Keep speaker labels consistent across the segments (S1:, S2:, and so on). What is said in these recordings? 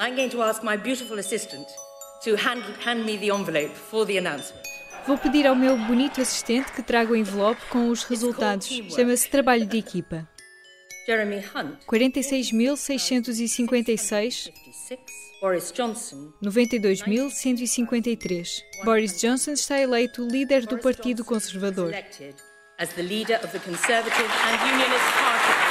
S1: I'm going to ask my beautiful assistant to hand, hand me the envelope for the announcement.
S2: Vou pedir ao meu bonito assistente que traga o envelope com os resultados. Chama-se trabalho de equipa.
S1: Jeremy Hunt,
S2: 46.656,
S1: 56. Boris Johnson,
S2: 92.153. Boris Johnson está eleito líder do Partido Conservador.
S1: as the leader of the Conservative and Unionist Party.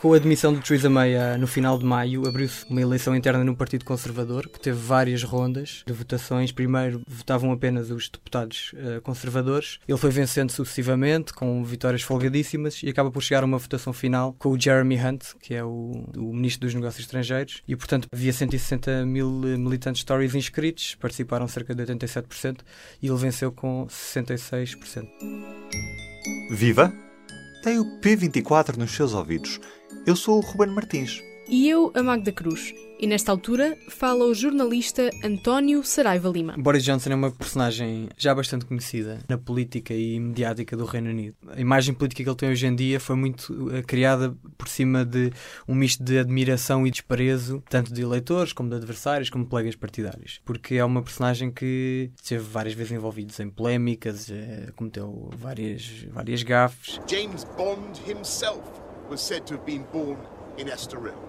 S3: Com a admissão de Theresa May ah, no final de maio, abriu-se uma eleição interna no Partido Conservador, que teve várias rondas de votações. Primeiro votavam apenas os deputados ah, conservadores. Ele foi vencendo sucessivamente, com vitórias folgadíssimas, e acaba por chegar a uma votação final com o Jeremy Hunt, que é o, o Ministro dos Negócios Estrangeiros. E, portanto, havia 160 mil militantes Tories inscritos, participaram cerca de 87%, e ele venceu com 66%.
S4: Viva! Tem o P24 nos seus ouvidos. Eu sou o Ruben Martins.
S5: E eu, a Magda Cruz. E nesta altura fala o jornalista António Saraiva Lima.
S3: Boris Johnson é uma personagem já bastante conhecida na política e mediática do Reino Unido. A imagem política que ele tem hoje em dia foi muito eh, criada por cima de um misto de admiração e desprezo, tanto de eleitores como de adversários, como de colegas partidários. Porque é uma personagem que esteve várias vezes envolvido em polémicas, eh, cometeu várias, várias gafes.
S6: James Bond himself was said to have been born in Estoril.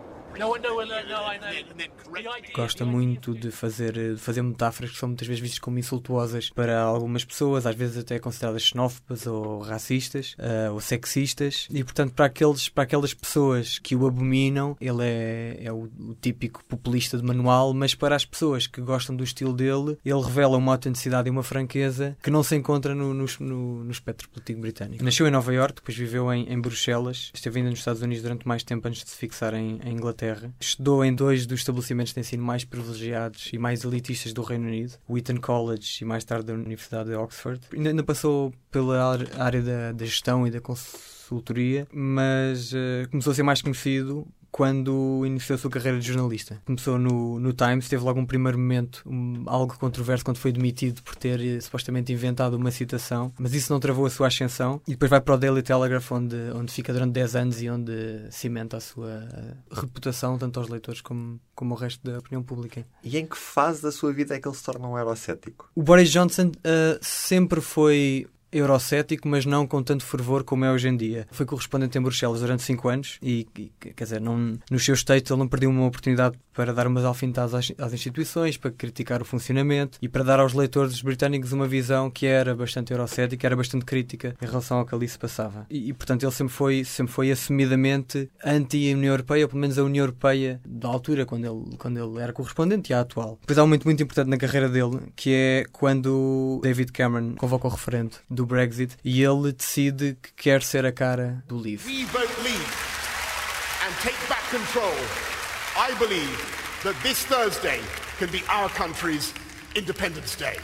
S3: Gosta muito de fazer, de fazer metáforas que são muitas vezes vistas como insultuosas para algumas pessoas, às vezes até consideradas xenófobas ou racistas eh, ou sexistas. E portanto, para, aqueles, para aquelas pessoas que o abominam, ele é, é o, o típico populista de manual, mas para as pessoas que gostam do estilo dele, ele revela uma autenticidade e uma franqueza que não se encontra no, no, no, no espectro político britânico. Nasceu em Nova Iorque, depois viveu em, em Bruxelas, esteve ainda nos Estados Unidos durante mais tempo antes de se fixar em, em Inglaterra. Estudou em dois dos estabelecimentos de ensino mais privilegiados e mais elitistas do Reino Unido, o Eton College e mais tarde a Universidade de Oxford. Ainda, ainda passou pela área da, da gestão e da consultoria, mas eh, começou a ser mais conhecido quando iniciou a sua carreira de jornalista. Começou no, no Times, teve logo um primeiro momento um, algo controverso quando foi demitido por ter eh, supostamente inventado uma citação, mas isso não travou a sua ascensão e depois vai para o Daily Telegraph onde, onde fica durante 10 anos e onde cimenta a sua eh, reputação tanto aos leitores como, como ao resto da opinião pública.
S4: E em que fase da sua vida é que ele se torna um eurocético?
S3: O Boris Johnson eh, sempre foi eurocético, mas não com tanto fervor como é hoje em dia. Foi correspondente em Bruxelas durante 5 anos e, e, quer dizer, não, nos seus states ele não perdeu uma oportunidade para dar umas alfinetadas às, às instituições, para criticar o funcionamento e para dar aos leitores britânicos uma visão que era bastante eurocética, era bastante crítica em relação ao que ali se passava. E, e, portanto, ele sempre foi, sempre foi assumidamente anti-União Europeia, ou pelo menos a União Europeia da altura, quando ele, quando ele era correspondente, e a atual. Depois há um momento muito importante na carreira dele, que é quando David Cameron convoca o referendo do Brexit e ele decide que quer ser a cara do Leave.
S6: we vote leave and take back control, I believe that this Thursday can be our country's Independence Day.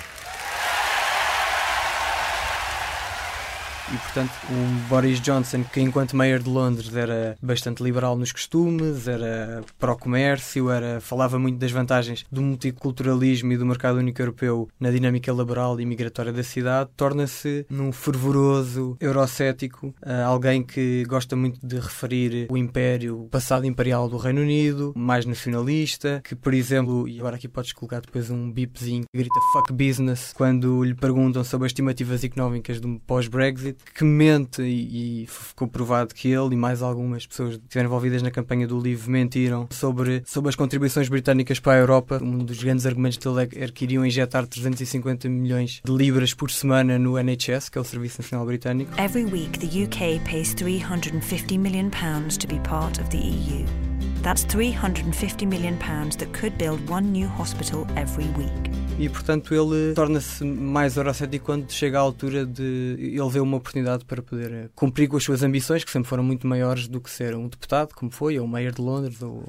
S3: E, portanto, o Boris Johnson, que enquanto Mayor de Londres era bastante liberal nos costumes, era pró-comércio, era, falava muito das vantagens do multiculturalismo e do mercado único europeu na dinâmica laboral e migratória da cidade, torna-se num fervoroso eurocético, ah, alguém que gosta muito de referir o império, o passado imperial do Reino Unido, mais nacionalista, que, por exemplo, e agora aqui podes colocar depois um bipzinho que grita fuck business quando lhe perguntam sobre as estimativas económicas do pós-Brexit, que mente e, e ficou provado que ele e mais algumas pessoas que estiveram envolvidas na campanha do Livre mentiram sobre, sobre as contribuições britânicas para a Europa. Um dos grandes argumentos dele é era que iriam injetar 350 milhões de libras por semana no NHS, que é o Serviço Nacional Britânico.
S7: Every week, the UK pays £350 million pounds to be part of the EU. That's £350 million pounds that could build one new hospital every week.
S3: E portanto ele torna-se mais eurocético quando chega à altura de ele vê uma oportunidade para poder eh, cumprir com as suas ambições, que sempre foram muito maiores do que ser um deputado, como foi, ou o Mayor de Londres, ou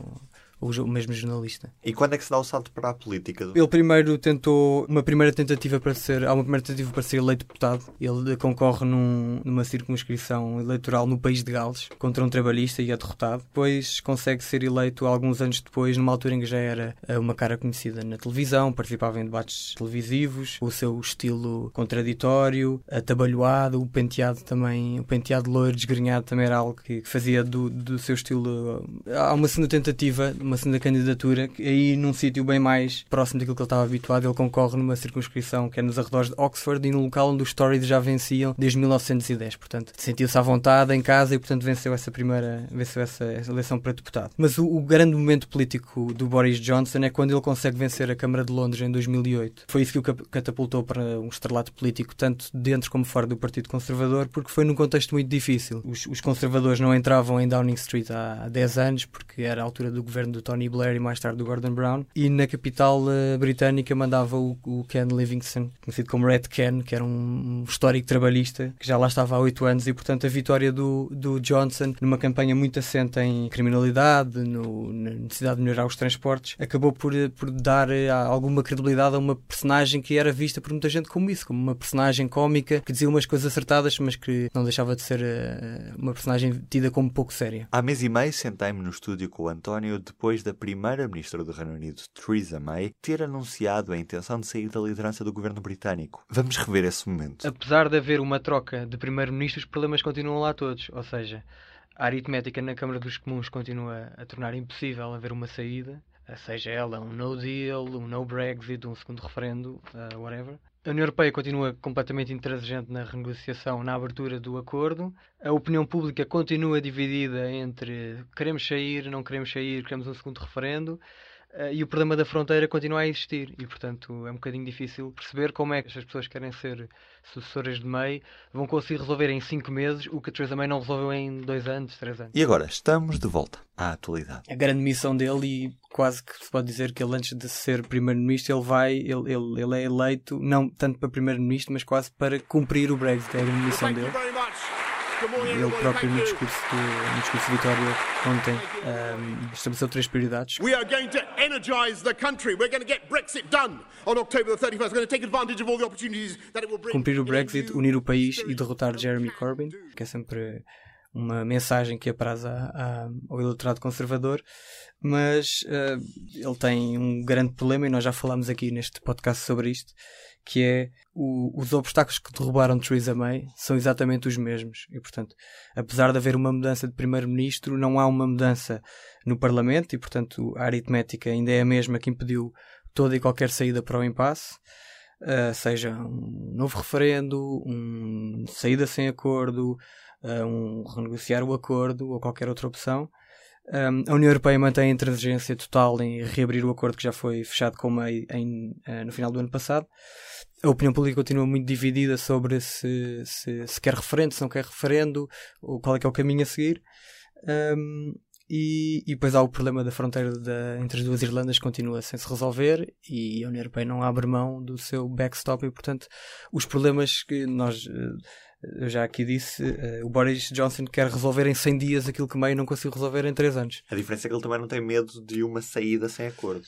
S3: o, mesmo jornalista.
S4: E quando é que se dá o salto para a política?
S3: Ele primeiro tentou uma primeira tentativa para ser, há uma primeira tentativa para ser eleito deputado. Ele concorre num, numa circunscrição eleitoral no país de Gales contra um trabalhista e é derrotado. Depois consegue ser eleito alguns anos depois, numa altura em que já era eh, uma cara conhecida na televisão, participava em debates televisivos, o seu estilo contraditório, atabalhoado, o penteado também, o penteado loiro desgrenhado também era algo que, que fazia do, do seu estilo. Há uma segunda tentativa, uma segunda candidatura, aí num sítio bem mais próximo daquilo que ele estava habituado, ele concorre numa circunscrição que é nos arredores de Oxford e no local onde os Tories já venciam desde 1910. Portanto, sentiu-se à vontade em casa e, portanto, venceu essa primeira, venceu essa eleição para deputado. Mas o, o, grande momento político do Boris Johnson é quando ele consegue vencer a Câmara de Londres em 2008. Foi isso que o catapultou para um estrelato político, tanto dentro como fora do Partido Conservador, porque foi num contexto muito difícil. Os, os conservadores não entravam em Downing Street há, há 10 anos, porque era a altura do governo do Tony Blair e mais tarde do Gordon Brown, e na capital uh, britânica mandava o, o, Ken Livingstone, conhecido como Red Ken, que era um, histórico trabalhista que já lá estava há 8 anos, e portanto a vitória do, do Johnson, numa campanha muito assente em criminalidade, no, na necessidade de melhorar os transportes, acabou por, eh, por dar uh, alguma credibilidade a uma personagem que era vista por muita gente como isso, como uma personagem cómica que dizia umas coisas acertadas, mas que não deixava de ser uh, uma personagem tida como pouco séria.
S4: Há mês e meio sentei-me no estúdio com o António depois da primeira-ministra do Reino Unido, Theresa May, ter anunciado a intenção de sair da liderança do governo britânico. Vamos rever esse momento.
S3: Apesar de haver uma troca de primeiro-ministro, os problemas continuam lá todos. Ou seja, a aritmética na Câmara dos Comuns continua a tornar impossível haver uma saída, seja ela um no deal, um no Brexit, um segundo referendo, uh, whatever. A União Europeia continua completamente intransigente na renegociação, na abertura do acordo. A opinião pública continua dividida entre queremos sair, não queremos sair, queremos um segundo referendo. Uh, e o problema da fronteira continua a existir e, portanto, é um bocadinho difícil perceber como é que estas pessoas que querem ser sucessoras de May vão conseguir resolver em cinco meses o que a Theresa May não resolveu em dois anos, três anos.
S4: E agora, estamos de volta à atualidade.
S3: A grande missão dele, e quase que se pode dizer que ele, antes de ser primeiro-ministro, ele vai, ele, ele, ele é eleito, não tanto para primeiro-ministro, mas quase para cumprir o Brexit. É a grande missão dele. Ele próprio, no discurso de, no discurso de Vitória ontem, um, estabeleceu três prioridades. We are going to energize the country. We're going to get Brexit done on October the 31st. We're going to take advantage of all the opportunities that it will bring. Cumprir o Brexit, unir o país e derrotar Jeremy Corbyn, que é sempre uma mensagem que apraz ao eleitorado conservador, mas uh, ele tem um grande problema e nós já falámos aqui neste podcast sobre isto, que é o, os obstáculos que derrubaram Theresa May são exatamente os mesmos. E, portanto, apesar de haver uma mudança de primeiro-ministro, não há uma mudança no Parlamento e, portanto, a aritmética ainda é a mesma que impediu toda e qualquer saída para o impasse. Uh, seja um novo referendo, um saída sem acordo, uh, um renegociar o acordo ou qualquer outra opção. Um, a União Europeia mantém a intransigência total em reabrir o acordo que já foi fechado com a May em, uh, no final do ano passado. A opinião pública continua muito dividida sobre se, se, se quer referendo, se não quer referendo, ou qual é que é o caminho a seguir. Um, e, e, depois há o problema da fronteira da, entre as duas Irlandas que continua sem se resolver e a União Europeia não abre mão do seu backstop e, portanto, os problemas que nós uh, eu já aqui disse, uh, o Boris Johnson quer resolver em 100 dias aquilo que meio não conseguiu resolver em 3 anos.
S4: A diferença é que ele também não tem medo de uma saída sem acordo.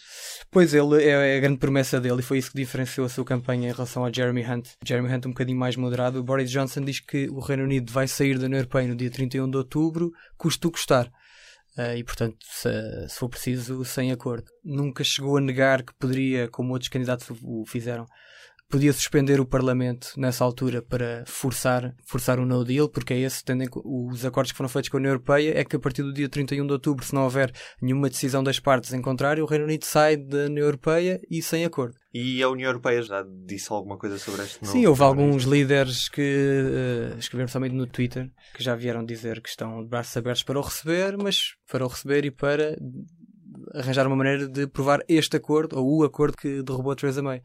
S3: Pois ele é, é a grande promessa dele e foi isso que diferenciou a sua campanha em relação a Jeremy Hunt. Jeremy Hunt um bocadinho mais moderado. O Boris Johnson diz que o Reino Unido vai sair da União Europeia no dia 31 de outubro, custe o custar. Uh, e portanto, se, se, for preciso, sem acordo. Nunca chegou a negar que poderia, como outros candidatos o fizeram, podia suspender o Parlamento nessa altura para forçar, forçar o no deal, porque é esse, tendo os acordos que foram feitos com a União Europeia, é que a partir do dia 31 de outubro, se não houver nenhuma decisão das partes em contrário, o Reino Unido sai da União Europeia e sem acordo.
S4: E a União Europeia já disse alguma coisa sobre este
S3: novo? Sim, houve alguns líderes que uh, escreveram somente no Twitter que já vieram dizer que estão de braços abertos para o receber, mas para o receber e para arranjar uma maneira de provar este acordo, ou o acordo que derrubou a Theresa May.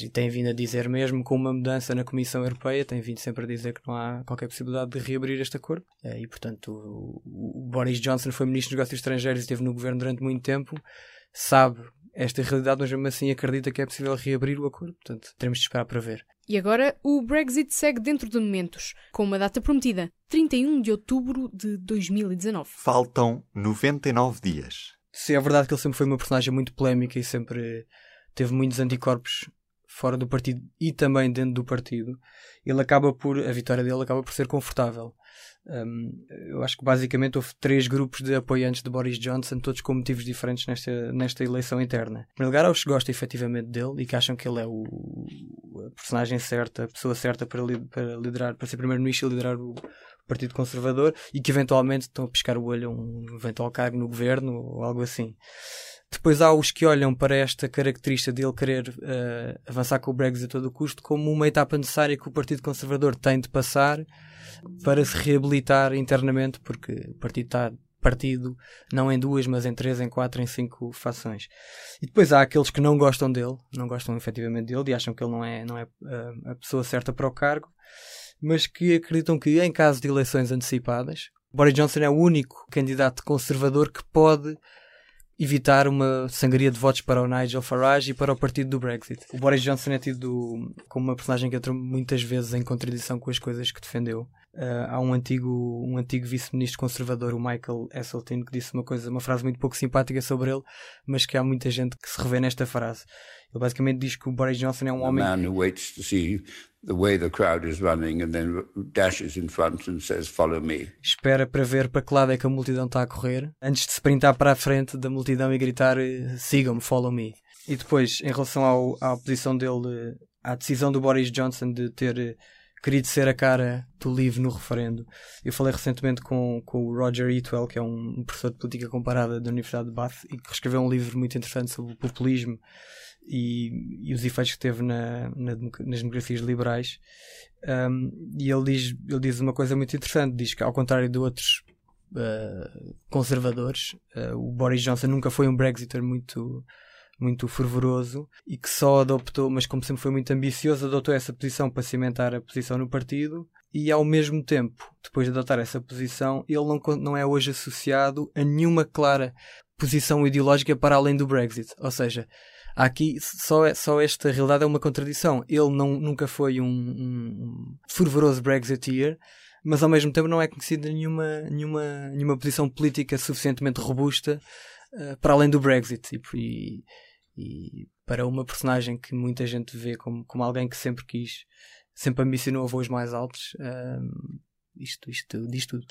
S3: E tem vindo a dizer mesmo, com uma mudança na Comissão Europeia, tem vindo sempre a dizer que não há qualquer possibilidade de reabrir este acordo. Eh, e, portanto, o, Boris Johnson foi Ministro dos Negócios Estrangeiros e esteve no governo durante muito tempo, sabe esta realidade, mas mesmo assim acredita que é possível reabrir o acordo. Portanto, teremos de esperar para ver.
S5: E agora o Brexit segue dentro de momentos, com uma data prometida, 31 de outubro de 2019.
S4: Faltam 99 dias.
S3: Se é verdade que ele sempre foi uma personagem muito polémica e sempre teve muitos anticorpos fora do partido e também dentro do partido, ele acaba por, a vitória dele acaba por ser confortável. Um, eu acho que basicamente houve três grupos de apoiantes de Boris Johnson, todos com motivos diferentes nesta, nesta eleição interna. Em primeiro lugar, há os que gostam efetivamente dele e que acham que ele é o, a personagem certa, a pessoa certa para, li, para liderar, para ser primeiro-ministro e liderar o Partido Conservador e que eventualmente estão a piscar o olho a um eventual cargo no governo ou algo assim. Depois há os que olham para esta característica de ele querer uh, avançar com o Brexit a todo custo como uma etapa necessária que o Partido Conservador tem de passar para se reabilitar internamente, porque o partido está partido não em duas, mas em três, em quatro, em cinco fações. E depois há aqueles que não gostam dele, não gostam efetivamente dele e acham que ele não é, não é uh, a pessoa certa para o cargo, mas que acreditam que em caso de eleições antecipadas, Boris Johnson é o único candidato conservador que pode evitar uma sangria de votos para o Nigel Farage e para o partido do Brexit. O Boris Johnson é tido como uma personagem que entrou muitas vezes em contradição com as coisas que defendeu. Uh, há um antigo, um antigo vice-ministro conservador, o Michael Esseltyn, que disse uma coisa, uma frase muito pouco simpática sobre ele, mas que há muita gente que se revê nesta frase. Ele basicamente diz que o Boris Johnson é um homem.
S8: man who waits to see the way the crowd is running and then dashes in front and says follow me.
S3: Espera para ver para que lado é que a multidão está a correr, antes de se sprintar para a frente da multidão e gritar sigam-me, follow me. E depois, em relação ao, à posição dele, à decisão do Boris Johnson de ter querido ser a cara do livro no referendo. Eu falei recentemente com, com o Roger Eatwell, que é um professor de política comparada da Universidade de Bath, e que escreveu um livro muito interessante sobre o populismo e, e os efeitos que teve na, na, nas democracias liberais. Um, e ele diz, ele diz uma coisa muito interessante: diz que, ao contrário de outros uh, conservadores, uh, o Boris Johnson nunca foi um Brexiter muito muito fervoroso e que só adoptou, mas como sempre foi muito ambicioso, adotou essa posição para cimentar a posição no partido e ao mesmo tempo, depois de adotar essa posição, ele não, não é hoje associado a nenhuma clara posição ideológica para além do Brexit. Ou seja, aqui só, é, só esta realidade é uma contradição. Ele não, nunca foi um, um fervoroso Brexiteer, mas ao mesmo tempo não é conhecido nenhuma, nenhuma, nenhuma posição política suficientemente robusta uh, para além do Brexit. E, e, e para uma personagem que muita gente vê como, como alguém que sempre quis, sempre ambicionou voos mais altos, um, isto, isto diz tudo.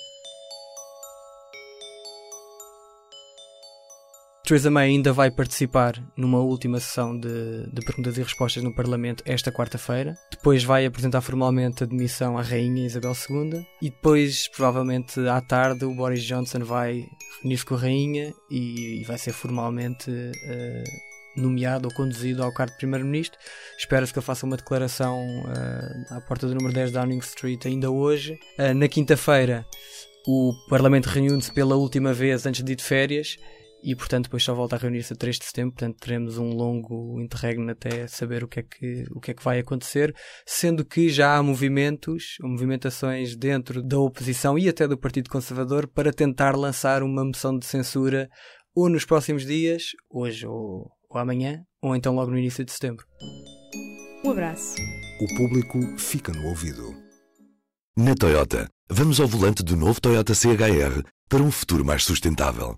S3: Theresa May ainda vai participar numa última sessão de, de perguntas e respostas no Parlamento esta quarta-feira. Depois vai apresentar formalmente a demissão à Rainha Isabel II. E depois, provavelmente à tarde, o Boris Johnson vai reunir-se com a Rainha e, e vai ser formalmente uh, nomeado ou conduzido ao cargo de Primeiro-Ministro. Espera-se que ele faça uma declaração uh, à porta do número 10 Downing Street ainda hoje. Uh, na quinta-feira, o Parlamento reúne-se pela última vez antes de ir de férias e, portanto, depois só volta a reunir-se a 3 de setembro. Portanto, teremos um longo interregno até saber o que, é que, o que é que vai acontecer, sendo que já há movimentos, ou movimentações dentro da oposição e até do Partido Conservador para tentar lançar uma moção de censura ou nos próximos dias, hoje ou ou amanhã, ou então logo no início de setembro.
S5: Um abraço.
S9: O público fica no ouvido. Na Toyota, vamos ao volante do novo Toyota CHR para um futuro mais sustentável.